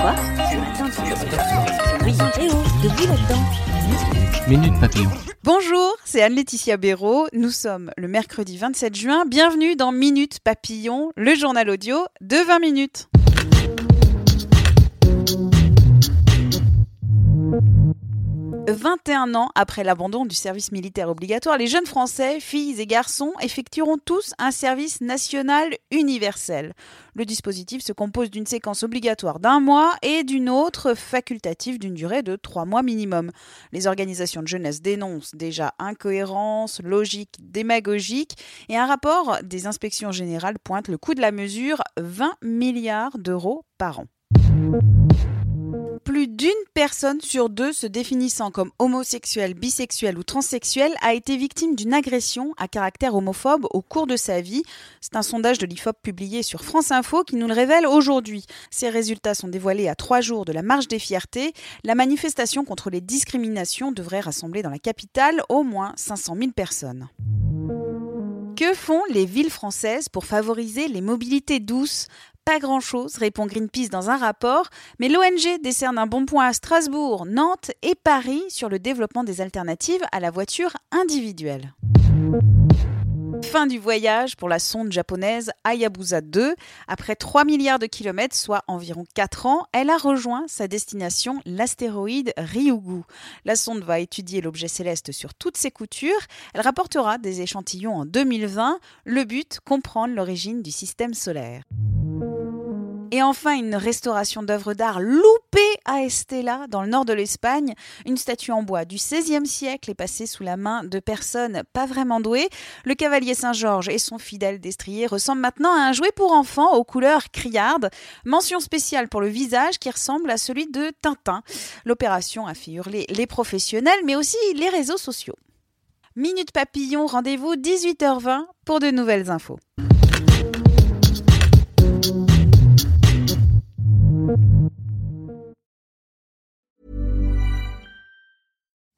Quoi Attends, oui, oh, debout là-dedans. Minute Papillon. Bonjour, c'est Anne-Laetitia Béraud. Nous sommes le mercredi 27 juin. Bienvenue dans Minute Papillon, le journal audio de 20 minutes. « 21 ans après l'abandon du service militaire obligatoire, les jeunes Français, filles et garçons, effectueront tous un service national universel. Le dispositif se compose d'une séquence obligatoire d'un mois et d'une autre facultative d'une durée de trois mois minimum. Les organisations de jeunesse dénoncent déjà incohérence, logique, démagogique et un rapport des inspections générales pointe le coût de la mesure 20 milliards d'euros par an plus d'une personne sur deux se définissant comme homosexuel, bisexuel ou transsexuel a été victime d'une agression à caractère homophobe au cours de sa vie. C'est un sondage de l'IFOP publié sur France Info qui nous le révèle aujourd'hui. Ces résultats sont dévoilés à trois jours de la marche des fiertés. La manifestation contre les discriminations devrait rassembler dans la capitale au moins 500 000 personnes. Que font les villes françaises pour favoriser les mobilités douces? Pas grand-chose, répond Greenpeace dans un rapport, mais l'ONG décerne un bon point à Strasbourg, Nantes et Paris sur le développement des alternatives à la voiture individuelle. Fin du voyage pour la sonde japonaise Hayabusa 2. Après 3 milliards de kilomètres, soit environ 4 ans, elle a rejoint sa destination, l'astéroïde Ryugu. La sonde va étudier l'objet céleste sur toutes ses coutures. Elle rapportera des échantillons en 2020. Le but, comprendre l'origine du système solaire. Et enfin, une restauration d'œuvres d'art loupée à Estella, dans le nord de l'Espagne. Une statue en bois du XVIe siècle est passée sous la main de personnes pas vraiment douées. Le cavalier Saint-Georges et son fidèle destrier ressemblent maintenant à un jouet pour enfants aux couleurs criardes. Mention spéciale pour le visage qui ressemble à celui de Tintin. L'opération a fait hurler les professionnels, mais aussi les réseaux sociaux. Minute Papillon, rendez-vous 18h20 pour de nouvelles infos.